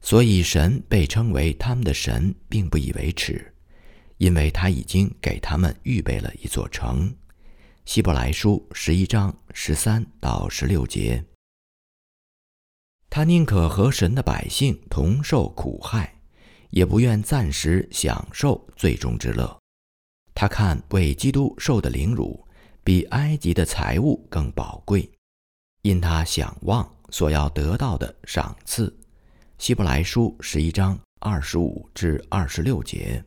所以神被称为他们的神，并不以为耻，因为他已经给他们预备了一座城。希伯来书十一章十三到十六节。他宁可和神的百姓同受苦害，也不愿暂时享受最终之乐。他看为基督受的凌辱，比埃及的财物更宝贵，因他想望所要得到的赏赐。希伯来书十一章二十五至二十六节。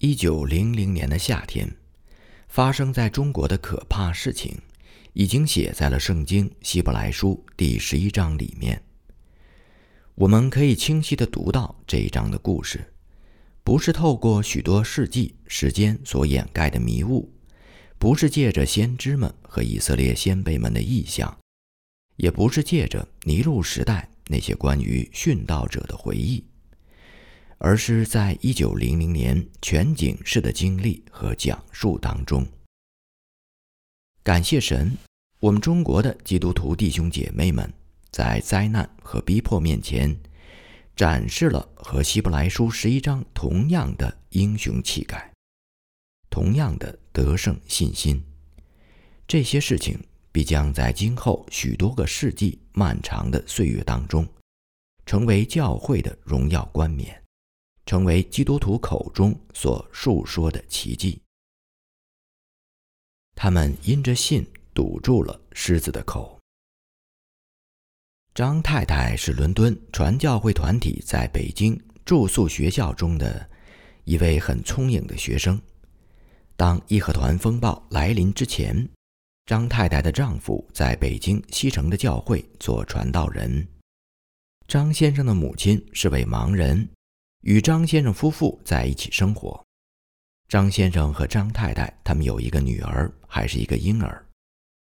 一九零零年的夏天，发生在中国的可怕事情，已经写在了圣经希伯来书第十一章里面。我们可以清晰地读到这一章的故事，不是透过许多世纪时间所掩盖的迷雾，不是借着先知们和以色列先辈们的意象，也不是借着尼禄时代。那些关于殉道者的回忆，而是在一九零零年全景式的经历和讲述当中。感谢神，我们中国的基督徒弟兄姐妹们在灾难和逼迫面前，展示了和希伯来书十一章同样的英雄气概，同样的得胜信心。这些事情。必将在今后许多个世纪漫长的岁月当中，成为教会的荣耀冠冕，成为基督徒口中所述说的奇迹。他们因着信堵住了狮子的口。张太太是伦敦传教会团体在北京住宿学校中的一位很聪颖的学生。当义和团风暴来临之前。张太太的丈夫在北京西城的教会做传道人。张先生的母亲是位盲人，与张先生夫妇在一起生活。张先生和张太太他们有一个女儿，还是一个婴儿，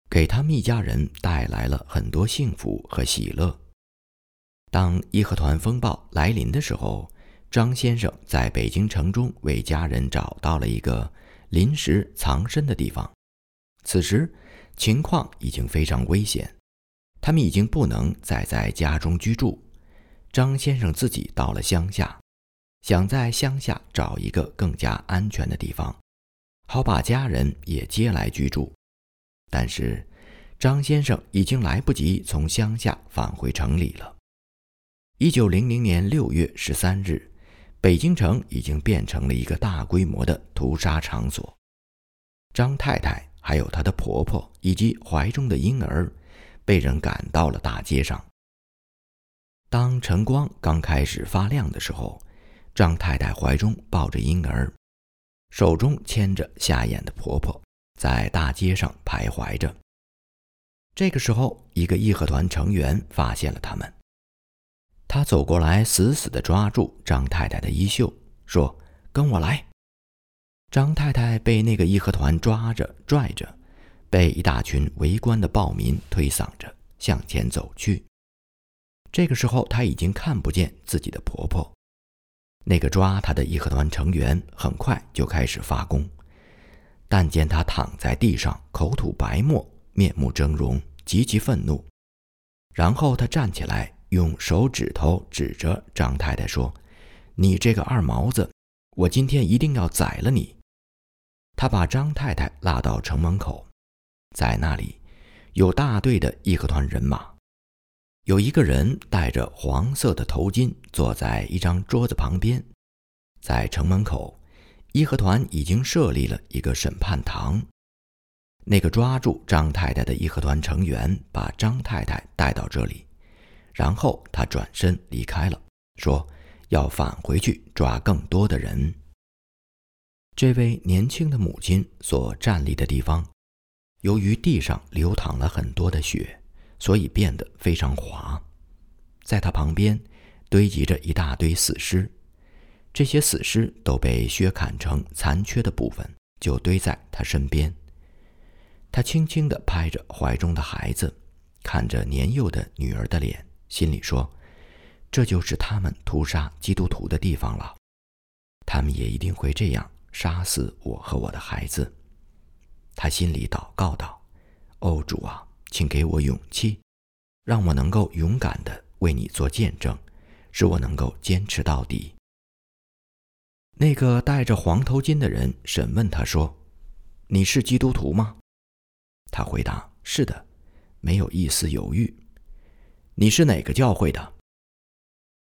给他们一家人带来了很多幸福和喜乐。当义和团风暴来临的时候，张先生在北京城中为家人找到了一个临时藏身的地方。此时。情况已经非常危险，他们已经不能再在家中居住。张先生自己到了乡下，想在乡下找一个更加安全的地方，好把家人也接来居住。但是，张先生已经来不及从乡下返回城里了。一九零零年六月十三日，北京城已经变成了一个大规模的屠杀场所。张太太。还有她的婆婆以及怀中的婴儿，被人赶到了大街上。当晨光刚开始发亮的时候，张太太怀中抱着婴儿，手中牵着瞎眼的婆婆，在大街上徘徊着。这个时候，一个义和团成员发现了他们，他走过来，死死地抓住张太太的衣袖，说：“跟我来。”张太太被那个义和团抓着拽着，被一大群围观的暴民推搡着向前走去。这个时候，她已经看不见自己的婆婆。那个抓她的义和团成员很快就开始发功，但见她躺在地上，口吐白沫，面目狰狞，极其愤怒。然后他站起来，用手指头指着张太太说：“你这个二毛子，我今天一定要宰了你！”他把张太太拉到城门口，在那里有大队的义和团人马，有一个人戴着黄色的头巾坐在一张桌子旁边。在城门口，义和团已经设立了一个审判堂。那个抓住张太太的义和团成员把张太太带到这里，然后他转身离开了，说要返回去抓更多的人。这位年轻的母亲所站立的地方，由于地上流淌了很多的血，所以变得非常滑。在他旁边堆积着一大堆死尸，这些死尸都被削砍成残缺的部分，就堆在他身边。他轻轻地拍着怀中的孩子，看着年幼的女儿的脸，心里说：“这就是他们屠杀基督徒的地方了。他们也一定会这样杀死我和我的孩子。”他心里祷告道：“哦，主啊，请给我勇气，让我能够勇敢的为你做见证，使我能够坚持到底。”那个戴着黄头巾的人审问他说：“你是基督徒吗？”他回答：“是的，没有一丝犹豫。”你是哪个教会的？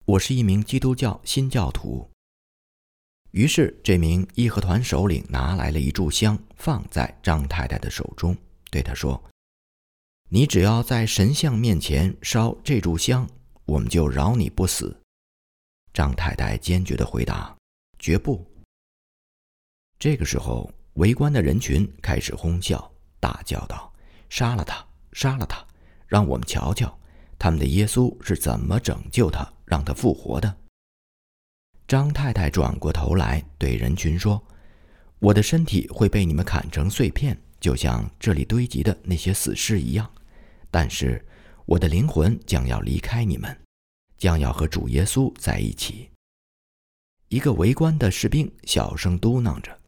我是一名基督教新教徒。于是，这名义和团首领拿来了一炷香，放在张太太的手中，对他说：“你只要在神像面前烧这炷香，我们就饶你不死。”张太太坚决地回答：“绝不。”这个时候，围观的人群开始哄笑。大叫道：“杀了他！杀了他！让我们瞧瞧，他们的耶稣是怎么拯救他，让他复活的。”张太太转过头来对人群说：“我的身体会被你们砍成碎片，就像这里堆积的那些死尸一样。但是，我的灵魂将要离开你们，将要和主耶稣在一起。”一个围观的士兵小声嘟囔着：“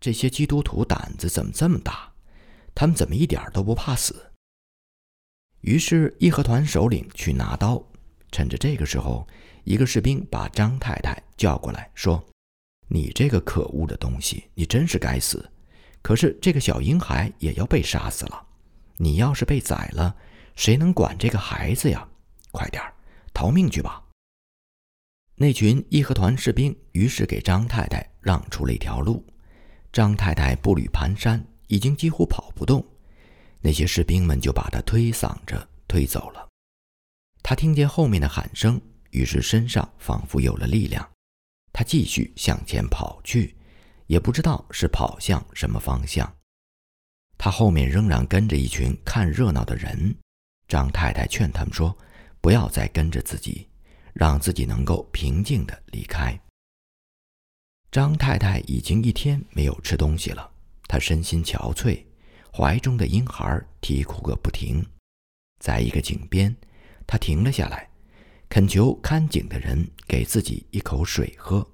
这些基督徒胆子怎么这么大？”他们怎么一点都不怕死？于是义和团首领去拿刀，趁着这个时候，一个士兵把张太太叫过来，说：“你这个可恶的东西，你真是该死！可是这个小婴孩也要被杀死了。你要是被宰了，谁能管这个孩子呀？快点儿逃命去吧！”那群义和团士兵于是给张太太让出了一条路。张太太步履蹒跚。已经几乎跑不动，那些士兵们就把他推搡着推走了。他听见后面的喊声，于是身上仿佛有了力量，他继续向前跑去，也不知道是跑向什么方向。他后面仍然跟着一群看热闹的人。张太太劝他们说：“不要再跟着自己，让自己能够平静地离开。”张太太已经一天没有吃东西了。她身心憔悴，怀中的婴孩啼哭个不停。在一个井边，他停了下来，恳求看井的人给自己一口水喝，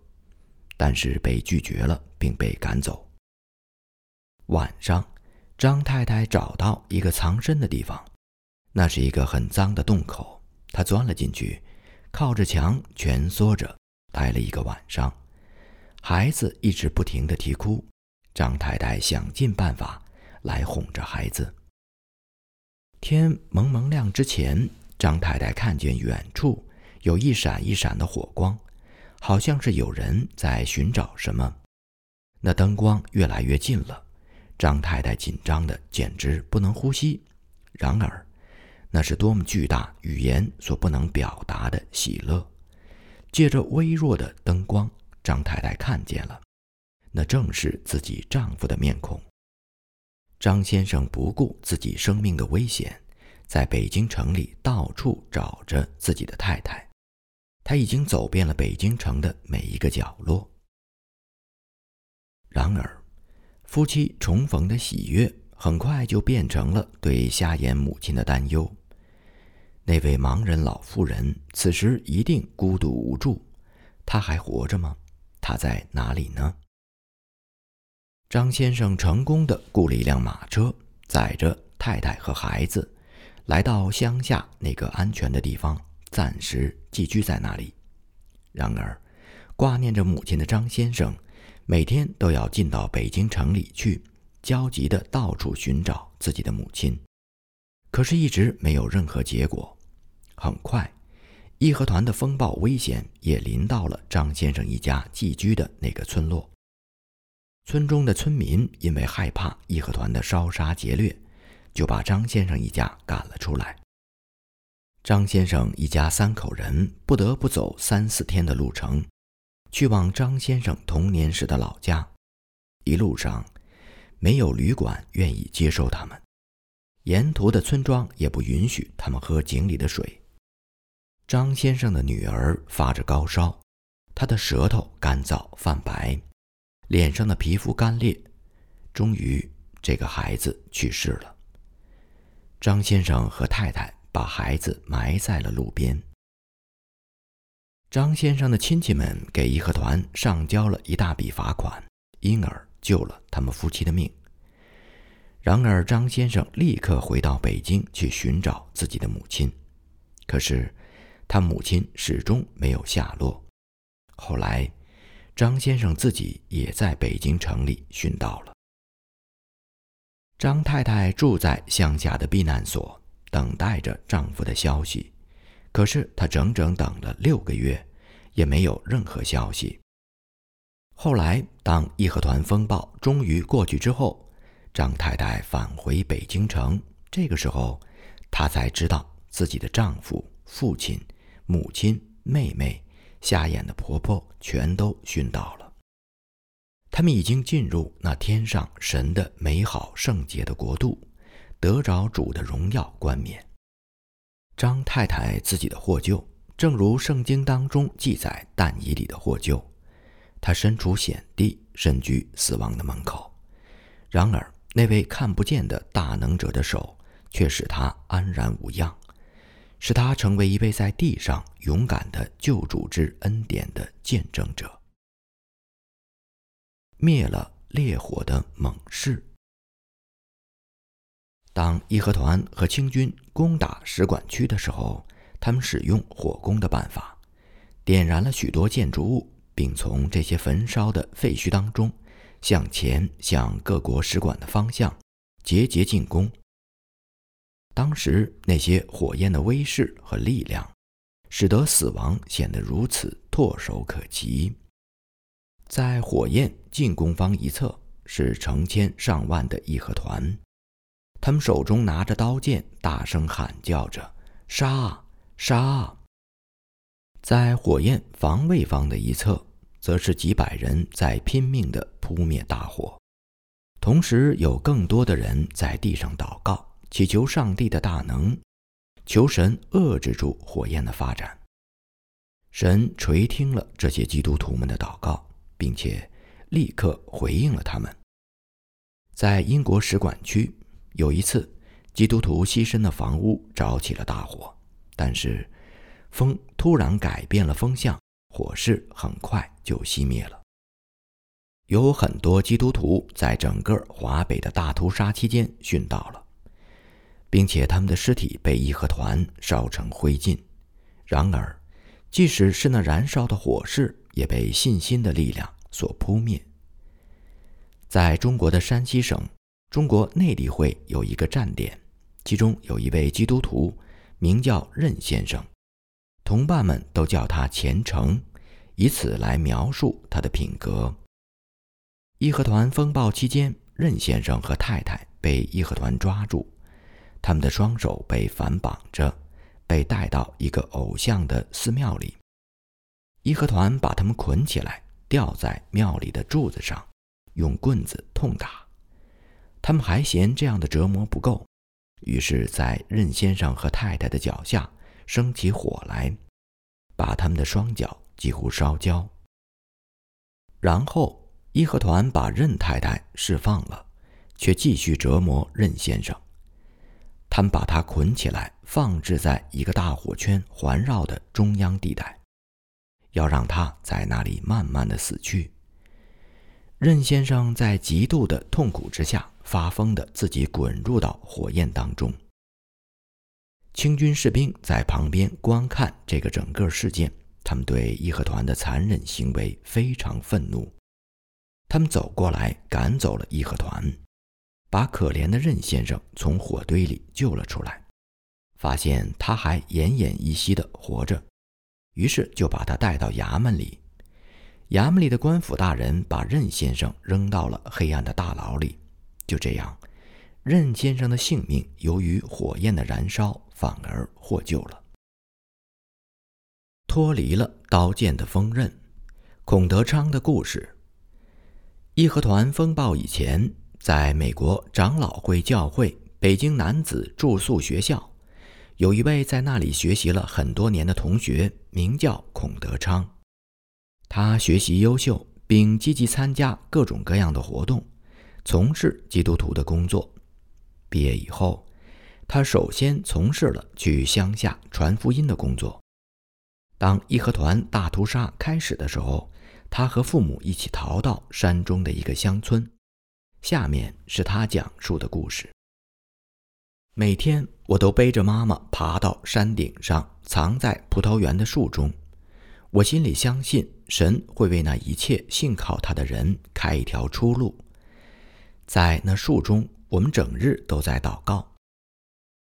但是被拒绝了，并被赶走。晚上，张太太找到一个藏身的地方，那是一个很脏的洞口。她钻了进去，靠着墙蜷缩着，待了一个晚上。孩子一直不停地啼哭。张太太想尽办法来哄着孩子。天蒙蒙亮之前，张太太看见远处有一闪一闪的火光，好像是有人在寻找什么。那灯光越来越近了，张太太紧张的简直不能呼吸。然而，那是多么巨大、语言所不能表达的喜乐！借着微弱的灯光，张太太看见了。那正是自己丈夫的面孔。张先生不顾自己生命的危险，在北京城里到处找着自己的太太。他已经走遍了北京城的每一个角落。然而，夫妻重逢的喜悦很快就变成了对瞎眼母亲的担忧。那位盲人老妇人此时一定孤独无助。她还活着吗？她在哪里呢？张先生成功的雇了一辆马车，载着太太和孩子，来到乡下那个安全的地方，暂时寄居在那里。然而，挂念着母亲的张先生，每天都要进到北京城里去，焦急的到处寻找自己的母亲，可是一直没有任何结果。很快，义和团的风暴危险也临到了张先生一家寄居的那个村落。村中的村民因为害怕义和团的烧杀劫掠，就把张先生一家赶了出来。张先生一家三口人不得不走三四天的路程，去往张先生童年时的老家。一路上，没有旅馆愿意接收他们，沿途的村庄也不允许他们喝井里的水。张先生的女儿发着高烧，她的舌头干燥泛白，脸上的皮肤干裂，终于这个孩子去世了。张先生和太太把孩子埋在了路边。张先生的亲戚们给义和团上交了一大笔罚款，因而救了他们夫妻的命。然而，张先生立刻回到北京去寻找自己的母亲，可是他母亲始终没有下落。后来，张先生自己也在北京城里寻到了。张太太住在乡下的避难所，等待着丈夫的消息。可是她整整等了六个月，也没有任何消息。后来，当义和团风暴终于过去之后，张太太返回北京城。这个时候，她才知道自己的丈夫、父亲、母亲、妹妹、瞎眼的婆婆全都殉道了。他们已经进入那天上神的美好圣洁的国度，得着主的荣耀冠冕。张太太自己的获救，正如圣经当中记载但以里的获救，他身处险地，身居死亡的门口。然而那位看不见的大能者的手却使他安然无恙，使他成为一位在地上勇敢的救主之恩典的见证者，灭了烈火的猛士。当义和团和清军攻打使馆区的时候，他们使用火攻的办法，点燃了许多建筑物，并从这些焚烧的废墟当中向前向各国使馆的方向节节进攻。当时那些火焰的威势和力量，使得死亡显得如此唾手可及。在火焰进攻方一侧是成千上万的义和团。他们手中拿着刀剑，大声喊叫着：“杀！杀！”在火焰防卫方的一侧，则是几百人在拼命地扑灭大火，同时有更多的人在地上祷告，祈求上帝的大能，求神遏制住火焰的发展。神垂听了这些基督徒们的祷告，并且立刻回应了他们。在英国使馆区。有一次，基督徒栖身的房屋着起了大火，但是风突然改变了风向，火势很快就熄灭了。有很多基督徒在整个华北的大屠杀期间殉道了，并且他们的尸体被义和团烧成灰烬。然而，即使是那燃烧的火势，也被信心的力量所扑灭。在中国的山西省。中国内地会有一个站点，其中有一位基督徒，名叫任先生，同伴们都叫他虔诚，以此来描述他的品格。义和团风暴期间，任先生和太太被义和团抓住，他们的双手被反绑着，被带到一个偶像的寺庙里。义和团把他们捆起来，吊在庙里的柱子上，用棍子痛打。他们还嫌这样的折磨不够，于是，在任先生和太太的脚下生起火来，把他们的双脚几乎烧焦。然后，义和团把任太太释放了，却继续折磨任先生。他们把他捆起来，放置在一个大火圈环绕的中央地带，要让他在那里慢慢的死去。任先生在极度的痛苦之下。发疯的自己滚入到火焰当中。清军士兵在旁边观看这个整个事件，他们对义和团的残忍行为非常愤怒。他们走过来赶走了义和团，把可怜的任先生从火堆里救了出来，发现他还奄奄一息的活着，于是就把他带到衙门里。衙门里的官府大人把任先生扔到了黑暗的大牢里。就这样，任先生的性命由于火焰的燃烧反而获救了，脱离了刀剑的锋刃。孔德昌的故事：义和团风暴以前，在美国长老会教会北京男子住宿学校，有一位在那里学习了很多年的同学，名叫孔德昌。他学习优秀，并积极参加各种各样的活动，从事基督徒的工作。毕业以后，他首先从事了去乡下传福音的工作。当义和团大屠杀开始的时候，他和父母一起逃到山中的一个乡村。下面是他讲述的故事。每天，我都背着妈妈爬到山顶上，藏在葡萄园的树中。我心里相信，神会为那一切信靠他的人开一条出路。在那树中，我们整日都在祷告。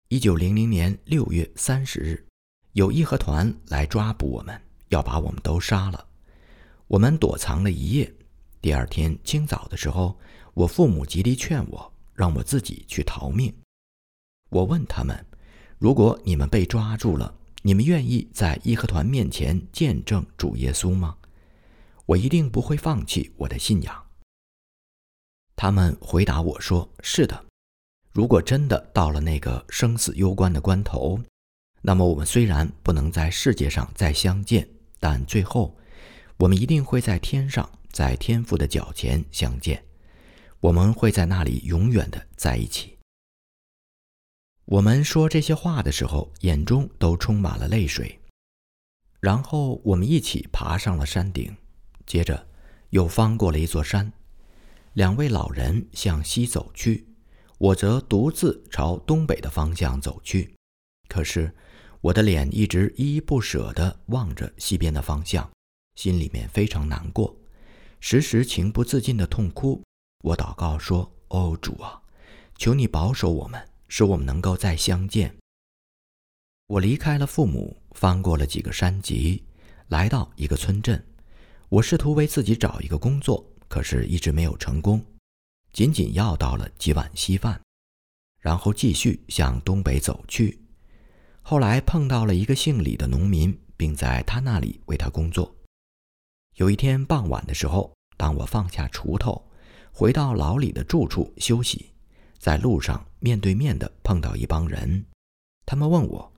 一九零零年六月三十日，有义和团来抓捕我们，要把我们都杀了。我们躲藏了一夜。第二天清早的时候，我父母极力劝我，让我自己去逃命。我问他们：“如果你们被抓住了，你们愿意在义和团面前见证主耶稣吗？”我一定不会放弃我的信仰。他们回答我说：“是的。如果真的到了那个生死攸关的关头，那么我们虽然不能在世界上再相见，但最后我们一定会在天上，在天父的脚前相见。我们会在那里永远的在一起。”我们说这些话的时候，眼中都充满了泪水。然后我们一起爬上了山顶，接着又翻过了一座山。两位老人向西走去，我则独自朝东北的方向走去。可是我的脸一直依依不舍地望着西边的方向，心里面非常难过，时时情不自禁地痛哭。我祷告说：“哦，主啊，求你保守我们。”使我们能够再相见。我离开了父母，翻过了几个山脊，来到一个村镇。我试图为自己找一个工作，可是一直没有成功，仅仅要到了几碗稀饭，然后继续向东北走去。后来碰到了一个姓李的农民，并在他那里为他工作。有一天傍晚的时候，当我放下锄头，回到老李的住处休息。在路上面对面的碰到一帮人，他们问我：“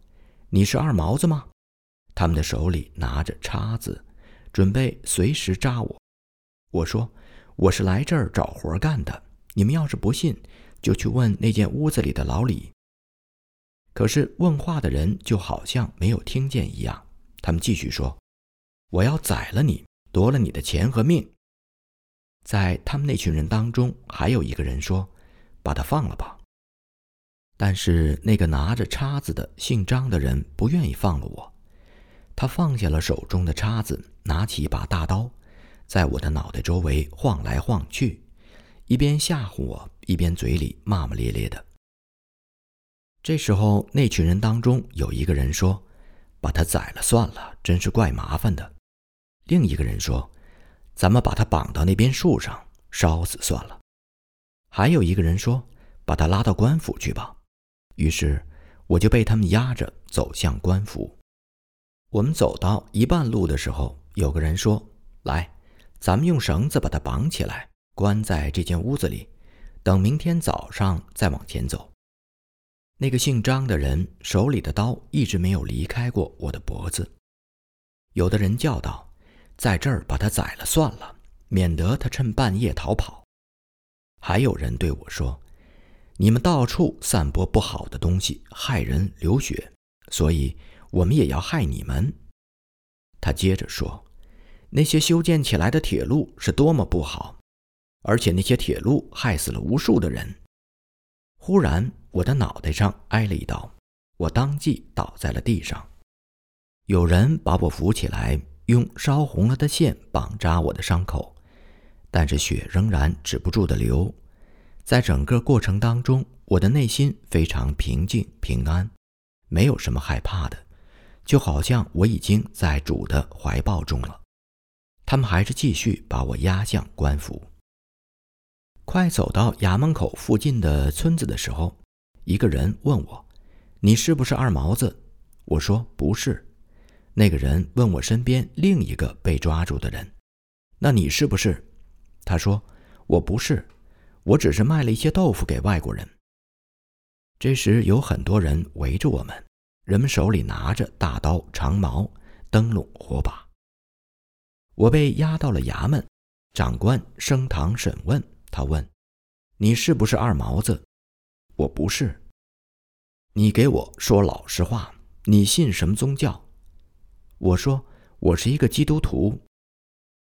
你是二毛子吗？”他们的手里拿着叉子，准备随时扎我。我说：“我是来这儿找活干的。你们要是不信，就去问那间屋子里的老李。”可是问话的人就好像没有听见一样，他们继续说：“我要宰了你，夺了你的钱和命。”在他们那群人当中，还有一个人说。把他放了吧。但是那个拿着叉子的姓张的人不愿意放了我。他放下了手中的叉子，拿起一把大刀，在我的脑袋周围晃来晃去，一边吓唬我，一边嘴里骂骂咧咧的。这时候，那群人当中有一个人说：“把他宰了算了，真是怪麻烦的。”另一个人说：“咱们把他绑到那边树上烧死算了。”还有一个人说：“把他拉到官府去吧。”于是我就被他们押着走向官府。我们走到一半路的时候，有个人说：“来，咱们用绳子把他绑起来，关在这间屋子里，等明天早上再往前走。”那个姓张的人手里的刀一直没有离开过我的脖子。有的人叫道：“在这儿把他宰了算了，免得他趁半夜逃跑。”还有人对我说：“你们到处散播不好的东西，害人流血，所以我们也要害你们。”他接着说：“那些修建起来的铁路是多么不好，而且那些铁路害死了无数的人。”忽然，我的脑袋上挨了一刀，我当即倒在了地上。有人把我扶起来，用烧红了的线绑扎我的伤口。但是血仍然止不住的流，在整个过程当中，我的内心非常平静平安，没有什么害怕的，就好像我已经在主的怀抱中了。他们还是继续把我押向官府。快走到衙门口附近的村子的时候，一个人问我：“你是不是二毛子？”我说：“不是。”那个人问我身边另一个被抓住的人：“那你是不是？”他说：“我不是，我只是卖了一些豆腐给外国人。”这时有很多人围着我们，人们手里拿着大刀、长矛、灯笼、火把。我被押到了衙门，长官升堂审问。他问：“你是不是二毛子？”我不是。你给我说老实话，你信什么宗教？我说我是一个基督徒。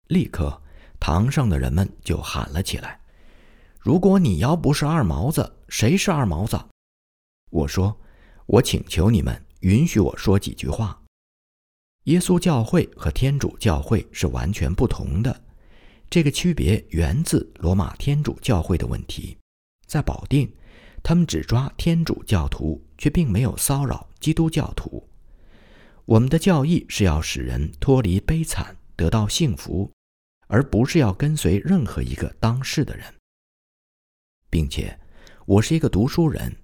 立刻，堂上的人们就喊了起来：“如果你要不是二毛子，谁是二毛子？”我说：“我请求你们允许我说几句话。耶稣教会和天主教会是完全不同的，这个区别源自罗马天主教会的问题，在保定。”他们只抓天主教徒，却并没有骚扰基督教徒。我们的教义是要使人脱离悲惨，得到幸福，而不是要跟随任何一个当世的人。并且，我是一个读书人。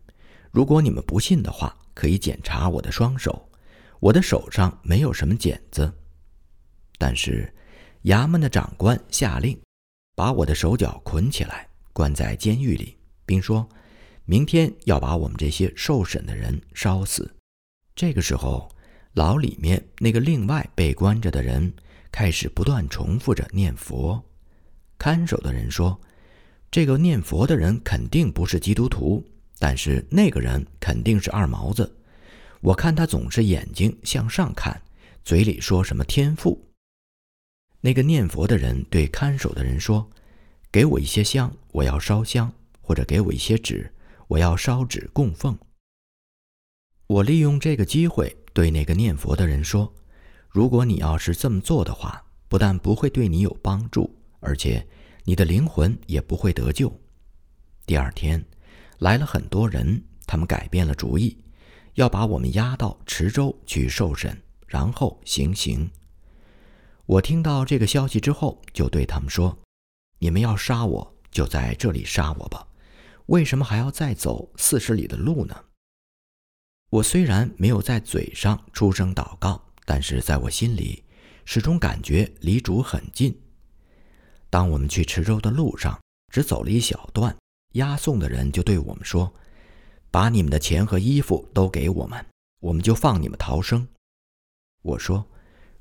如果你们不信的话，可以检查我的双手，我的手上没有什么茧子。但是，衙门的长官下令，把我的手脚捆起来，关在监狱里，并说。明天要把我们这些受审的人烧死。这个时候，牢里面那个另外被关着的人开始不断重复着念佛。看守的人说：“这个念佛的人肯定不是基督徒，但是那个人肯定是二毛子。我看他总是眼睛向上看，嘴里说什么天赋。”那个念佛的人对看守的人说：“给我一些香，我要烧香，或者给我一些纸。”我要烧纸供奉。我利用这个机会对那个念佛的人说：“如果你要是这么做的话，不但不会对你有帮助，而且你的灵魂也不会得救。”第二天，来了很多人，他们改变了主意，要把我们押到池州去受审，然后行刑。我听到这个消息之后，就对他们说：“你们要杀我，就在这里杀我吧。”为什么还要再走四十里的路呢？我虽然没有在嘴上出声祷告，但是在我心里始终感觉离主很近。当我们去池州的路上，只走了一小段，押送的人就对我们说：“把你们的钱和衣服都给我们，我们就放你们逃生。”我说：“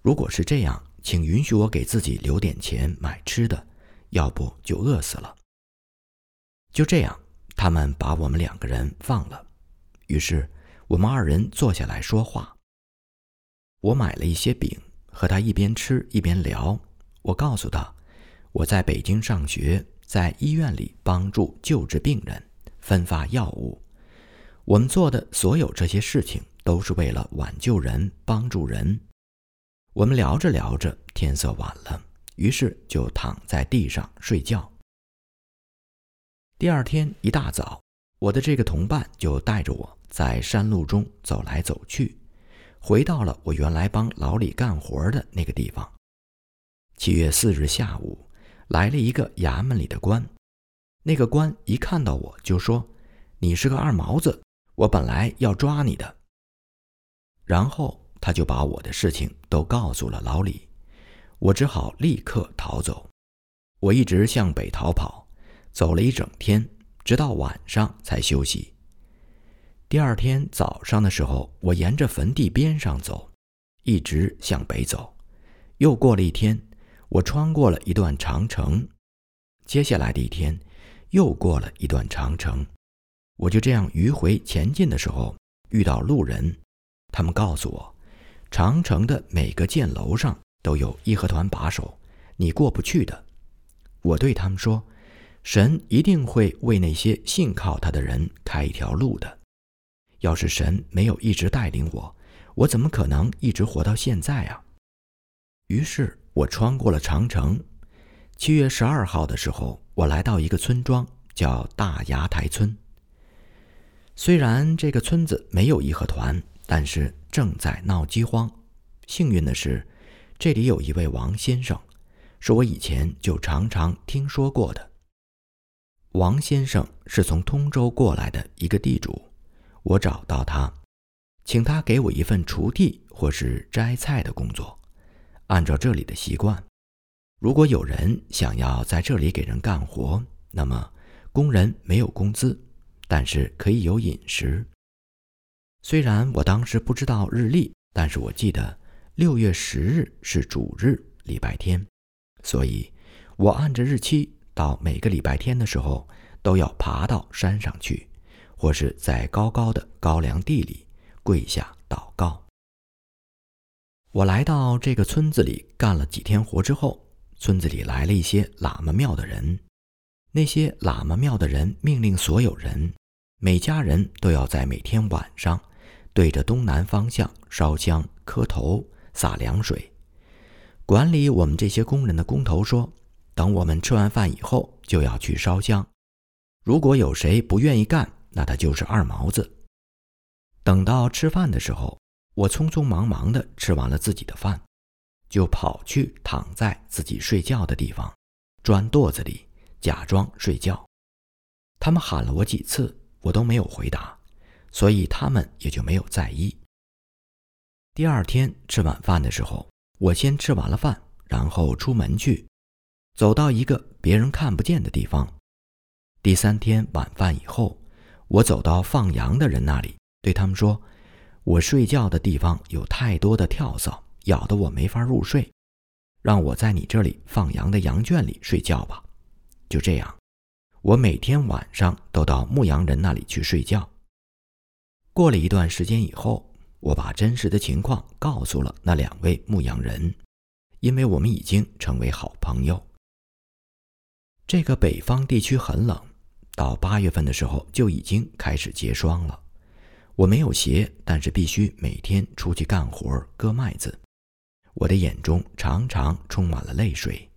如果是这样，请允许我给自己留点钱买吃的，要不就饿死了。”就这样。他们把我们两个人放了，于是我们二人坐下来说话。我买了一些饼，和他一边吃一边聊。我告诉他，我在北京上学，在医院里帮助救治病人，分发药物。我们做的所有这些事情，都是为了挽救人，帮助人。我们聊着聊着，天色晚了，于是就躺在地上睡觉。第二天一大早，我的这个同伴就带着我在山路中走来走去，回到了我原来帮老李干活的那个地方。七月四日下午，来了一个衙门里的官，那个官一看到我就说：“你是个二毛子，我本来要抓你的。”然后他就把我的事情都告诉了老李，我只好立刻逃走。我一直向北逃跑。走了一整天，直到晚上才休息。第二天早上的时候，我沿着坟地边上走，一直向北走。又过了一天，我穿过了一段长城。接下来的一天，又过了一段长城。我就这样迂回前进的时候，遇到路人，他们告诉我，长城的每个箭楼上都有义和团把守，你过不去的。我对他们说。神一定会为那些信靠他的人开一条路的。要是神没有一直带领我，我怎么可能一直活到现在啊？于是我穿过了长城。七月十二号的时候，我来到一个村庄，叫大崖台村。虽然这个村子没有义和团，但是正在闹饥荒。幸运的是，这里有一位王先生，是我以前就常常听说过的。王先生是从通州过来的一个地主，我找到他，请他给我一份锄地或是摘菜的工作。按照这里的习惯，如果有人想要在这里给人干活，那么工人没有工资，但是可以有饮食。虽然我当时不知道日历，但是我记得六月十日是主日，礼拜天，所以我按着日期，到每个礼拜天的时候，都要爬到山上去，或是在高高的高粱地里跪下祷告。我来到这个村子里干了几天活之后，村子里来了一些喇嘛庙的人。那些喇嘛庙的人命令所有人，每家人都要在每天晚上对着东南方向烧香、磕头、洒凉水。管理我们这些工人的工头说：“等我们吃完饭以后，就要去烧香。如果有谁不愿意干，那他就是二毛子。”等到吃饭的时候。我匆匆忙忙地吃完了自己的饭，就跑去躺在自己睡觉的地方，钻垛子里假装睡觉。他们喊了我几次，我都没有回答，所以他们也就没有在意。第二天吃晚饭的时候，我先吃完了饭，然后出门去，走到一个别人看不见的地方。第三天晚饭以后，我走到放羊的人那里，对他们说。我睡觉的地方有太多的跳蚤，咬得我没法入睡，让我在你这里放羊的羊圈里睡觉吧。就这样，我每天晚上都到牧羊人那里去睡觉。过了一段时间以后，我把真实的情况告诉了那两位牧羊人，因为我们已经成为好朋友。这个北方地区很冷，到八月份的时候就已经开始结霜了。我没有鞋，但是必须每天出去干活割麦子。我的眼中常常充满了泪水，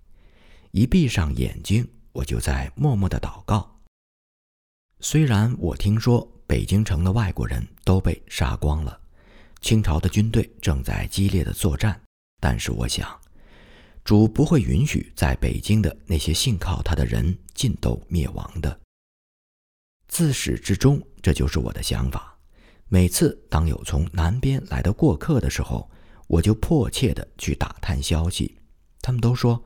一闭上眼睛，我就在默默的祷告。虽然我听说北京城的外国人都被杀光了，清朝的军队正在激烈的作战，但是我想，主不会允许在北京的那些信靠他的人尽都灭亡的。自始至终，这就是我的想法。每次当有从南边来的过客的时候，我就迫切地去打探消息。他们都说，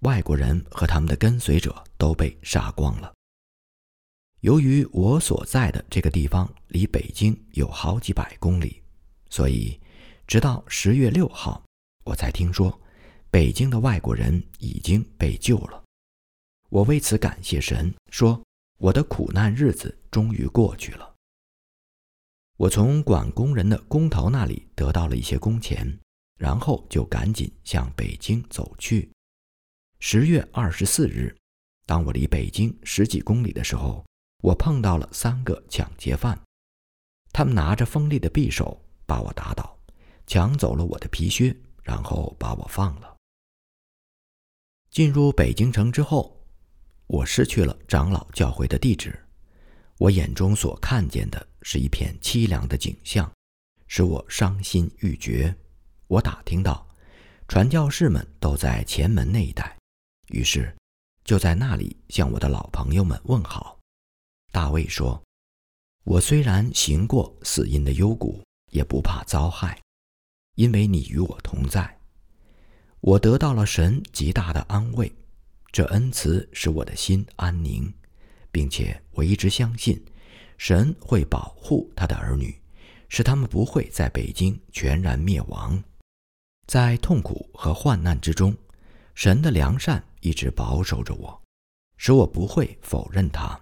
外国人和他们的跟随者都被杀光了。由于我所在的这个地方离北京有好几百公里，所以直到十月六号，我才听说北京的外国人已经被救了。我为此感谢神，说我的苦难日子终于过去了。我从管工人的工头那里得到了一些工钱，然后就赶紧向北京走去。十月二十四日，当我离北京十几公里的时候，我碰到了三个抢劫犯，他们拿着锋利的匕首把我打倒，抢走了我的皮靴，然后把我放了。进入北京城之后，我失去了长老教会的地址。我眼中所看见的是一片凄凉的景象，使我伤心欲绝。我打听到，传教士们都在前门那一带，于是就在那里向我的老朋友们问好。大卫说：“我虽然行过死荫的幽谷，也不怕遭害，因为你与我同在。我得到了神极大的安慰，这恩慈使我的心安宁。”并且我一直相信，神会保护他的儿女，使他们不会在北京全然灭亡。在痛苦和患难之中，神的良善一直保守着我，使我不会否认他，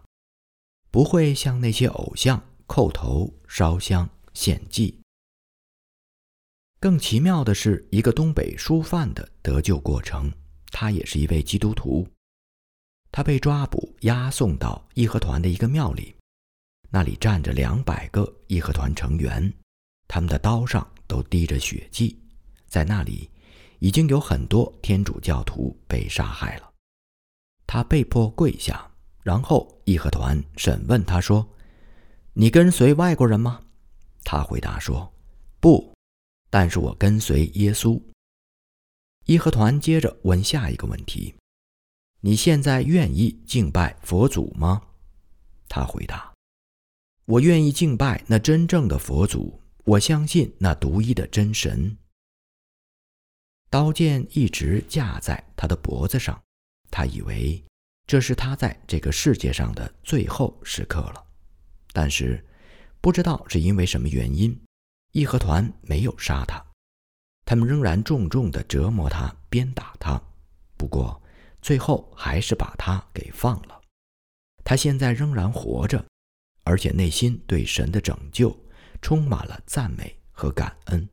不会向那些偶像叩头、烧香、献祭。更奇妙的是，一个东北书贩的得救过程，他也是一位基督徒。他被抓捕，押送到义和团的一个庙里，那里站着两百个义和团成员，他们的刀上都滴着血迹。在那里，已经有很多天主教徒被杀害了。他被迫跪下，然后义和团审问他说：“你跟随外国人吗？”他回答说：“不，但是我跟随耶稣。”义和团接着问下一个问题。你现在愿意敬拜佛祖吗？他回答：“我愿意敬拜那真正的佛祖我相信那独一的真神。刀剑一直架在他的脖子上他以为这是他在这个世界上的最后时刻了。但是不知道是因为什么原因义和团没有杀他。他们仍然重重的折磨他鞭打他。不过最后还是把他给放了。他现在仍然活着而且内心对神的拯救充满了赞美和感恩。